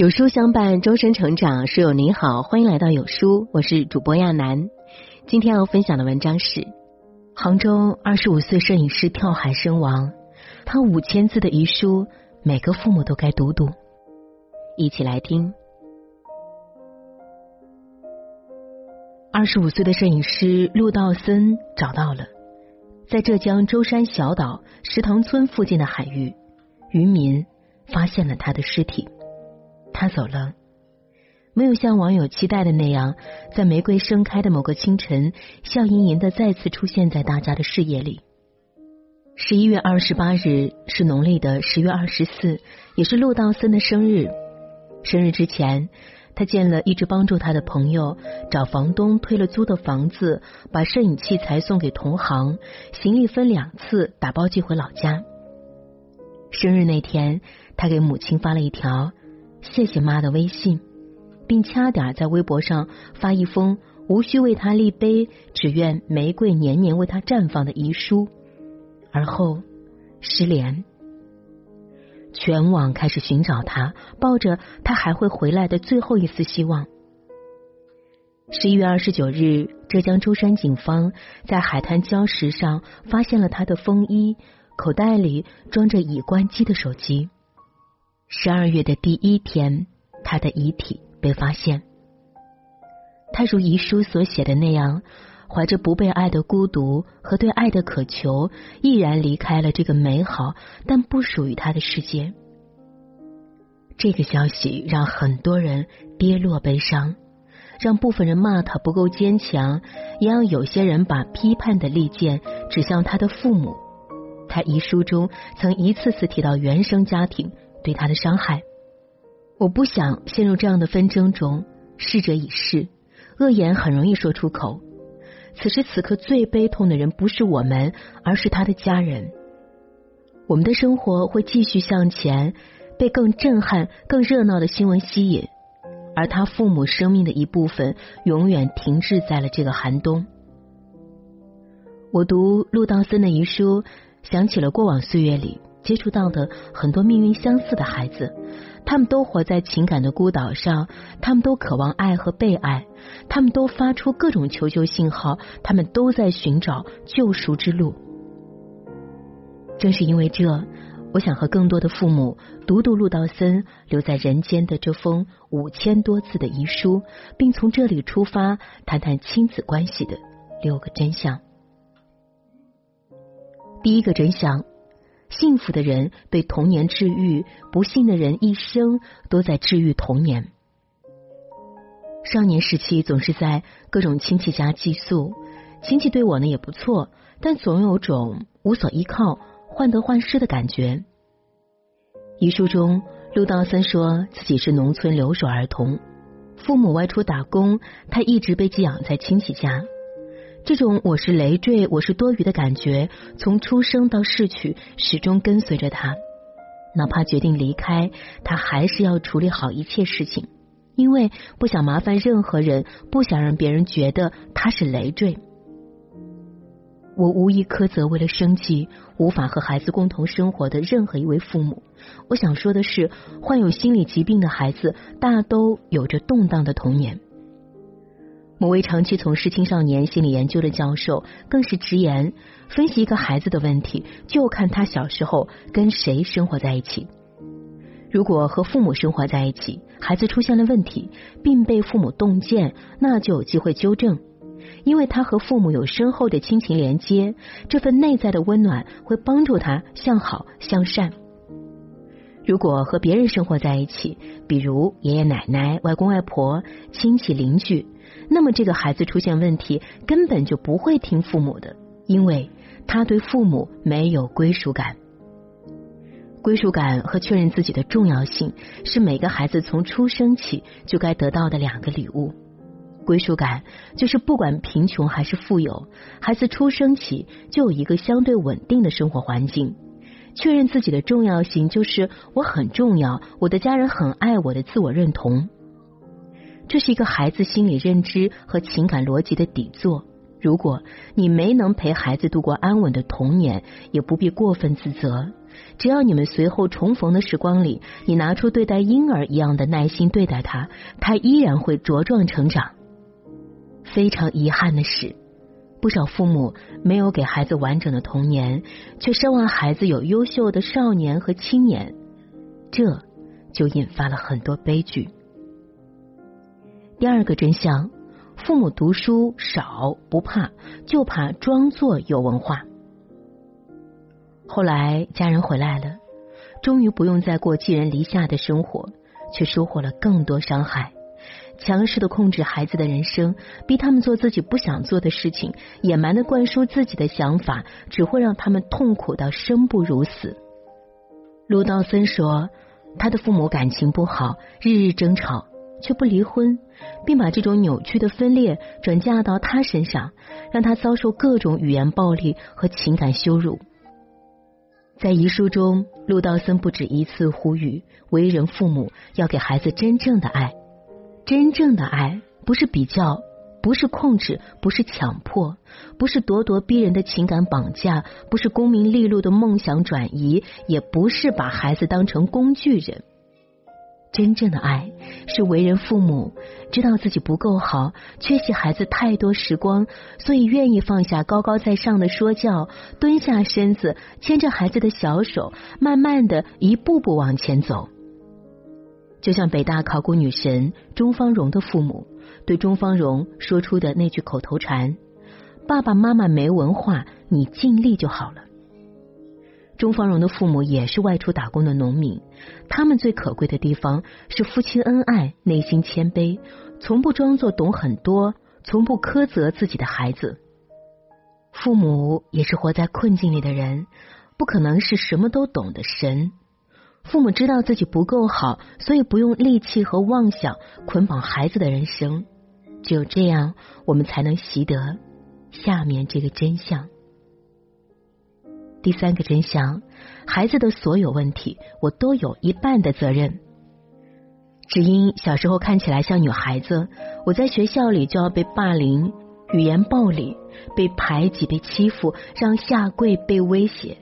有书相伴，终身成长。书友您好，欢迎来到有书，我是主播亚楠。今天要分享的文章是：杭州二十五岁摄影师跳海身亡，他五千字的遗书，每个父母都该读读。一起来听。二十五岁的摄影师陆道森找到了，在浙江舟山小岛石塘村附近的海域，渔民发现了他的尸体。他走了，没有像网友期待的那样，在玫瑰盛开的某个清晨，笑盈盈的再次出现在大家的视野里。十一月二十八日是农历的十月二十四，也是陆道森的生日。生日之前，他见了一直帮助他的朋友，找房东退了租的房子，把摄影器材送给同行，行李分两次打包寄回老家。生日那天，他给母亲发了一条。谢谢妈的微信，并掐点在微博上发一封无需为他立碑，只愿玫瑰年年为他绽放的遗书，而后失联。全网开始寻找他，抱着他还会回来的最后一丝希望。十一月二十九日，浙江舟山警方在海滩礁石上发现了他的风衣，口袋里装着已关机的手机。十二月的第一天，他的遗体被发现。他如遗书所写的那样，怀着不被爱的孤独和对爱的渴求，毅然离开了这个美好但不属于他的世界。这个消息让很多人跌落悲伤，让部分人骂他不够坚强，也让有些人把批判的利剑指向他的父母。他遗书中曾一次次提到原生家庭。对他的伤害，我不想陷入这样的纷争中。逝者已逝，恶言很容易说出口。此时此刻最悲痛的人不是我们，而是他的家人。我们的生活会继续向前，被更震撼、更热闹的新闻吸引，而他父母生命的一部分永远停滞在了这个寒冬。我读陆道森的遗书，想起了过往岁月里。接触到的很多命运相似的孩子，他们都活在情感的孤岛上，他们都渴望爱和被爱，他们都发出各种求救信号，他们都在寻找救赎之路。正是因为这，我想和更多的父母读读陆道森留在人间的这封五千多字的遗书，并从这里出发，谈谈亲子关系的六个真相。第一个真相。幸福的人被童年治愈，不幸的人一生都在治愈童年。少年时期总是在各种亲戚家寄宿，亲戚对我呢也不错，但总有种无所依靠、患得患失的感觉。遗书中，陆道森说自己是农村留守儿童，父母外出打工，他一直被寄养在亲戚家。这种我是累赘，我是多余的感觉，从出生到逝去，始终跟随着他。哪怕决定离开，他还是要处理好一切事情，因为不想麻烦任何人，不想让别人觉得他是累赘。我无意苛责为了生计无法和孩子共同生活的任何一位父母。我想说的是，患有心理疾病的孩子大都有着动荡的童年。某位长期从事青少年心理研究的教授更是直言：分析一个孩子的问题，就看他小时候跟谁生活在一起。如果和父母生活在一起，孩子出现了问题，并被父母洞见，那就有机会纠正，因为他和父母有深厚的亲情连接，这份内在的温暖会帮助他向好向善。如果和别人生活在一起，比如爷爷奶奶、外公外婆、亲戚邻居，那么这个孩子出现问题，根本就不会听父母的，因为他对父母没有归属感。归属感和确认自己的重要性，是每个孩子从出生起就该得到的两个礼物。归属感就是不管贫穷还是富有，孩子出生起就有一个相对稳定的生活环境。确认自己的重要性，就是我很重要，我的家人很爱我的自我认同。这是一个孩子心理认知和情感逻辑的底座。如果你没能陪孩子度过安稳的童年，也不必过分自责，只要你们随后重逢的时光里，你拿出对待婴儿一样的耐心对待他，他依然会茁壮成长。非常遗憾的是，不少父母没有给孩子完整的童年，却奢望孩子有优秀的少年和青年，这就引发了很多悲剧。第二个真相：父母读书少不怕，就怕装作有文化。后来家人回来了，终于不用再过寄人篱下的生活，却收获了更多伤害。强势的控制孩子的人生，逼他们做自己不想做的事情，野蛮的灌输自己的想法，只会让他们痛苦到生不如死。陆道森说，他的父母感情不好，日日争吵，却不离婚，并把这种扭曲的分裂转嫁到他身上，让他遭受各种语言暴力和情感羞辱。在遗书中，陆道森不止一次呼吁为人父母要给孩子真正的爱。真正的爱不是比较，不是控制，不是强迫，不是咄咄逼人的情感绑架，不是功名利禄的梦想转移，也不是把孩子当成工具人。真正的爱是为人父母，知道自己不够好，缺席孩子太多时光，所以愿意放下高高在上的说教，蹲下身子，牵着孩子的小手，慢慢的一步步往前走。就像北大考古女神钟芳荣的父母对钟芳荣说出的那句口头禅：“爸爸妈妈没文化，你尽力就好了。”钟芳蓉的父母也是外出打工的农民，他们最可贵的地方是夫妻恩爱，内心谦卑，从不装作懂很多，从不苛责自己的孩子。父母也是活在困境里的人，不可能是什么都懂的神。父母知道自己不够好，所以不用戾气和妄想捆绑孩子的人生。只有这样，我们才能习得下面这个真相。第三个真相：孩子的所有问题，我都有一半的责任。只因小时候看起来像女孩子，我在学校里就要被霸凌、语言暴力、被排挤、被欺负，让下跪、被威胁。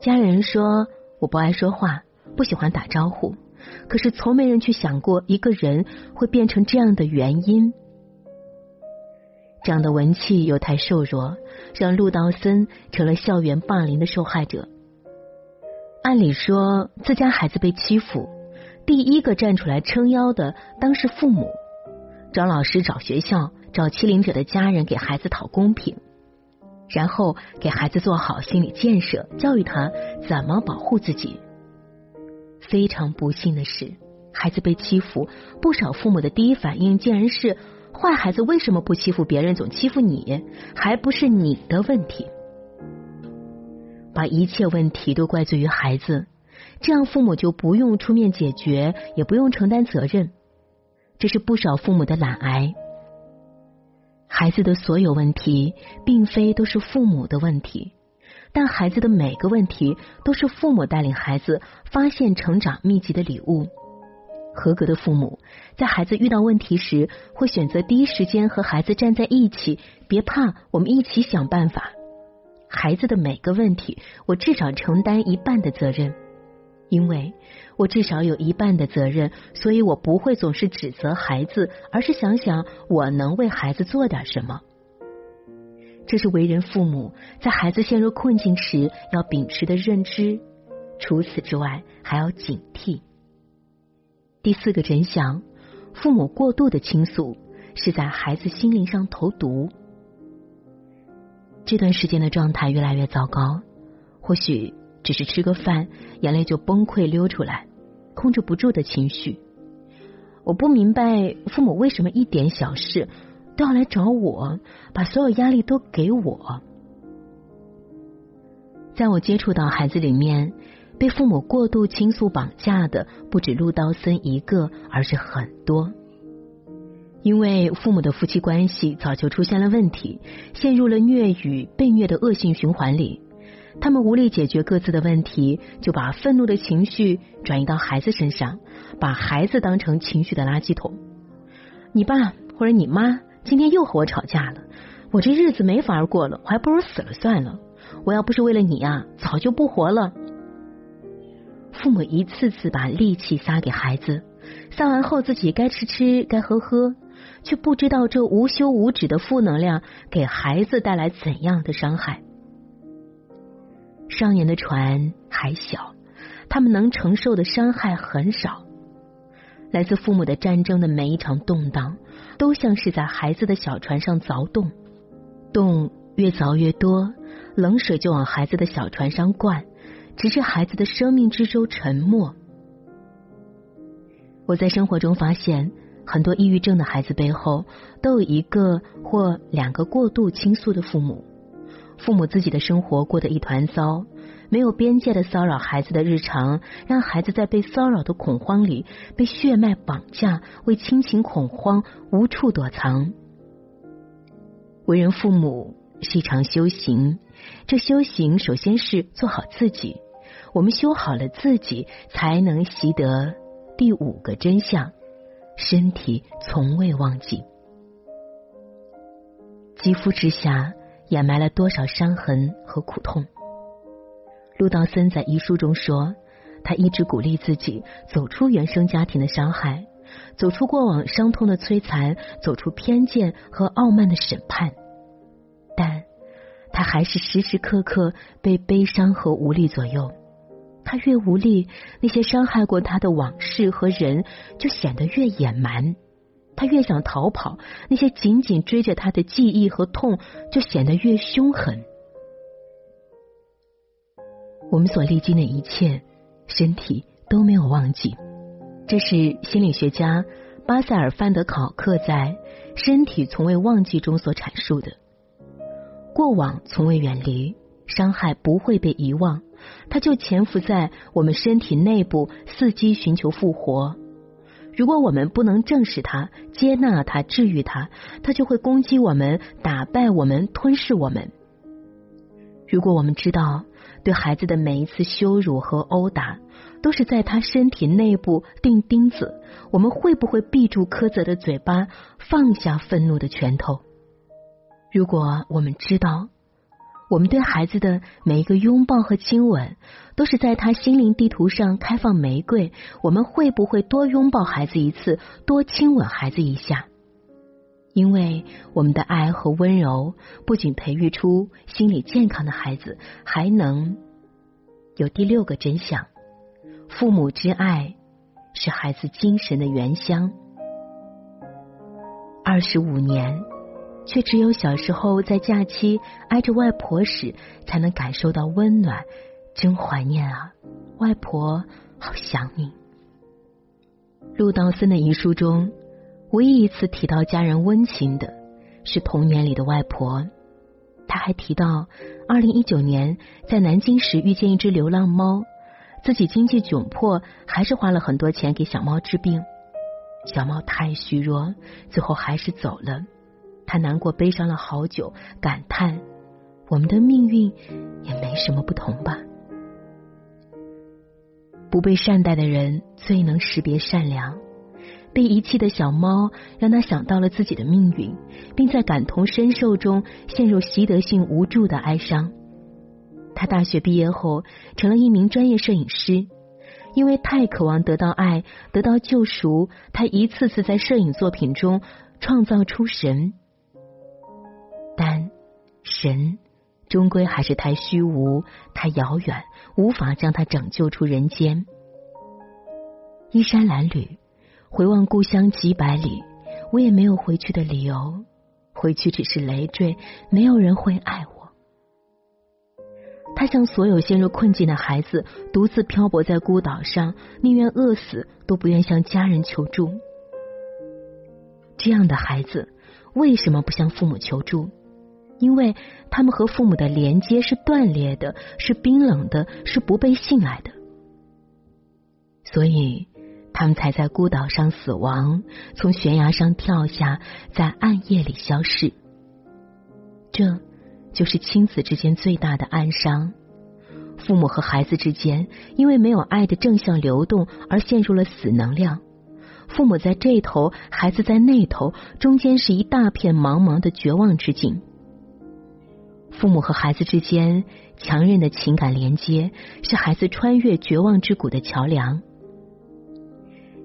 家人说我不爱说话。不喜欢打招呼，可是从没人去想过一个人会变成这样的原因。长得文气又太瘦弱，让陆道森成了校园霸凌的受害者。按理说，自家孩子被欺负，第一个站出来撑腰的当是父母，找老师、找学校、找欺凌者的家人给孩子讨公平，然后给孩子做好心理建设，教育他怎么保护自己。非常不幸的是，孩子被欺负，不少父母的第一反应竟然是：坏孩子为什么不欺负别人，总欺负你？还不是你的问题？把一切问题都怪罪于孩子，这样父母就不用出面解决，也不用承担责任。这是不少父母的懒癌。孩子的所有问题，并非都是父母的问题。但孩子的每个问题都是父母带领孩子发现成长秘籍的礼物。合格的父母在孩子遇到问题时，会选择第一时间和孩子站在一起。别怕，我们一起想办法。孩子的每个问题，我至少承担一半的责任，因为我至少有一半的责任，所以我不会总是指责孩子，而是想想我能为孩子做点什么。这是为人父母在孩子陷入困境时要秉持的认知。除此之外，还要警惕。第四个真相：父母过度的倾诉是在孩子心灵上投毒。这段时间的状态越来越糟糕，或许只是吃个饭，眼泪就崩溃流出来，控制不住的情绪。我不明白父母为什么一点小事。都要来找我，把所有压力都给我。在我接触到孩子里面，被父母过度倾诉绑架的不止陆刀森一个，而是很多。因为父母的夫妻关系早就出现了问题，陷入了虐与被虐的恶性循环里。他们无力解决各自的问题，就把愤怒的情绪转移到孩子身上，把孩子当成情绪的垃圾桶。你爸或者你妈。今天又和我吵架了，我这日子没法过了，我还不如死了算了。我要不是为了你呀，早就不活了。父母一次次把力气撒给孩子，撒完后自己该吃吃，该喝喝，却不知道这无休无止的负能量给孩子带来怎样的伤害。少年的船还小，他们能承受的伤害很少。来自父母的战争的每一场动荡，都像是在孩子的小船上凿洞，洞越凿越多，冷水就往孩子的小船上灌，直至孩子的生命之舟沉没。我在生活中发现，很多抑郁症的孩子背后都有一个或两个过度倾诉的父母，父母自己的生活过得一团糟。没有边界的骚扰孩子的日常，让孩子在被骚扰的恐慌里被血脉绑架，为亲情恐慌无处躲藏。为人父母是一场修行，这修行首先是做好自己。我们修好了自己，才能习得第五个真相：身体从未忘记。肌肤之下掩埋了多少伤痕和苦痛？陆道森在遗书中说：“他一直鼓励自己走出原生家庭的伤害，走出过往伤痛的摧残，走出偏见和傲慢的审判。但他还是时时刻刻被悲伤和无力左右。他越无力，那些伤害过他的往事和人就显得越野蛮；他越想逃跑，那些紧紧追着他的记忆和痛就显得越凶狠。”我们所历经的一切，身体都没有忘记。这是心理学家巴塞尔范德考克在《身体从未忘记》中所阐述的。过往从未远离，伤害不会被遗忘，它就潜伏在我们身体内部，伺机寻求复活。如果我们不能正视它、接纳它、治愈它，它就会攻击我们、打败我们、吞噬我们。如果我们知道，对孩子的每一次羞辱和殴打，都是在他身体内部钉钉子。我们会不会闭住苛责的嘴巴，放下愤怒的拳头？如果我们知道，我们对孩子的每一个拥抱和亲吻，都是在他心灵地图上开放玫瑰，我们会不会多拥抱孩子一次，多亲吻孩子一下？因为我们的爱和温柔，不仅培育出心理健康的孩子，还能有第六个真相：父母之爱是孩子精神的原乡。二十五年，却只有小时候在假期挨着外婆时，才能感受到温暖。真怀念啊，外婆，好想你。陆道森的遗书中。唯一一次提到家人温情的，是童年里的外婆。他还提到，二零一九年在南京时遇见一只流浪猫，自己经济窘迫，还是花了很多钱给小猫治病。小猫太虚弱，最后还是走了。他难过悲伤了好久，感叹：我们的命运也没什么不同吧。不被善待的人，最能识别善良。被遗弃的小猫让他想到了自己的命运，并在感同身受中陷入习得性无助的哀伤。他大学毕业后成了一名专业摄影师，因为太渴望得到爱、得到救赎，他一次次在摄影作品中创造出神，但神终归还是太虚无、太遥远，无法将他拯救出人间。衣衫褴褛。回望故乡几百里，我也没有回去的理由。回去只是累赘，没有人会爱我。他像所有陷入困境的孩子，独自漂泊在孤岛上，宁愿饿死都不愿向家人求助。这样的孩子为什么不向父母求助？因为他们和父母的连接是断裂的，是冰冷的，是不被信赖的。所以。他们才在孤岛上死亡，从悬崖上跳下，在暗夜里消逝。这就是亲子之间最大的暗伤。父母和孩子之间因为没有爱的正向流动而陷入了死能量。父母在这头，孩子在那头，中间是一大片茫茫的绝望之境。父母和孩子之间强韧的情感连接，是孩子穿越绝望之谷的桥梁。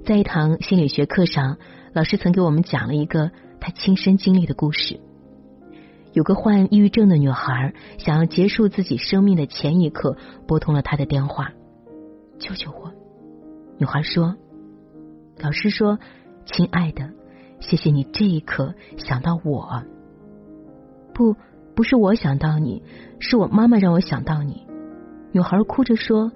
在一堂心理学课上，老师曾给我们讲了一个他亲身经历的故事。有个患抑郁症的女孩，想要结束自己生命的前一刻，拨通了他的电话：“救救我！”女孩说：“老师说，亲爱的，谢谢你这一刻想到我。不，不是我想到你，是我妈妈让我想到你。”女孩哭着说：“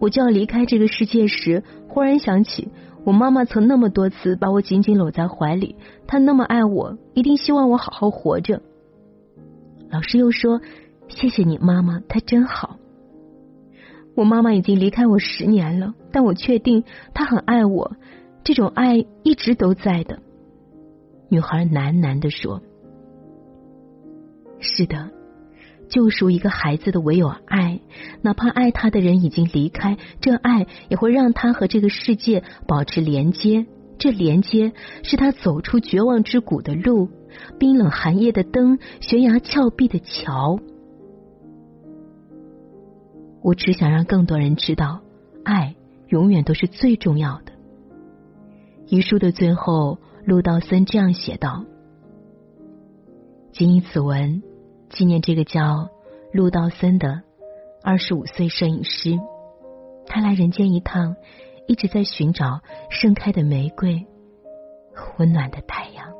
我就要离开这个世界时，忽然想起。”我妈妈曾那么多次把我紧紧搂在怀里，她那么爱我，一定希望我好好活着。老师又说：“谢谢你，妈妈，她真好。”我妈妈已经离开我十年了，但我确定她很爱我，这种爱一直都在的。女孩喃喃的说：“是的。”救赎一个孩子的唯有爱，哪怕爱他的人已经离开，这爱也会让他和这个世界保持连接。这连接是他走出绝望之谷的路，冰冷寒夜的灯，悬崖峭壁的桥。我只想让更多人知道，爱永远都是最重要的。遗书的最后，陆道森这样写道：“谨以此文。”纪念这个叫陆道森的二十五岁摄影师，他来人间一趟，一直在寻找盛开的玫瑰和温暖的太阳。